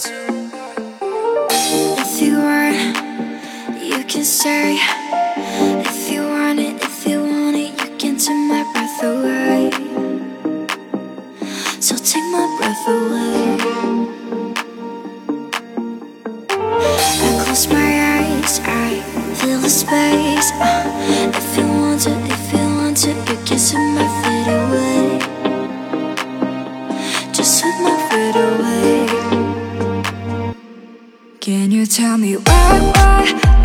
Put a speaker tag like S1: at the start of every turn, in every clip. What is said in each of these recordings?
S1: If you want, you can. If you want it, if you want it, you can take my breath away. So take my breath away. I close my eyes, I feel the space. Uh, if you want to, if you want to, you can take my away. Just take my feet away. Can you tell me why, why,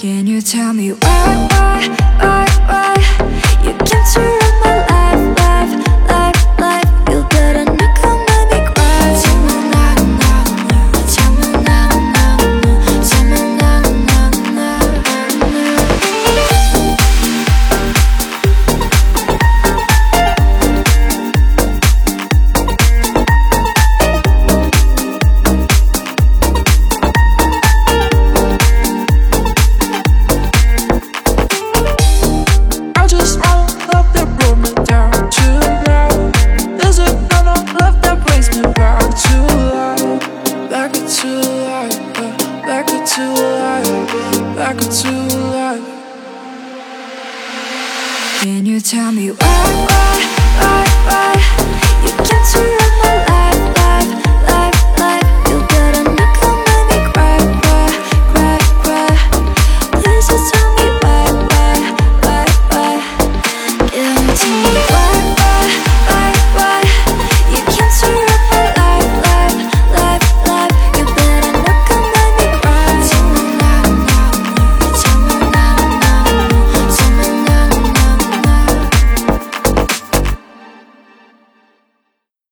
S1: Can you tell me why, why, why,
S2: into life, back into life.
S1: Can you tell me why, why, why, why You can't surround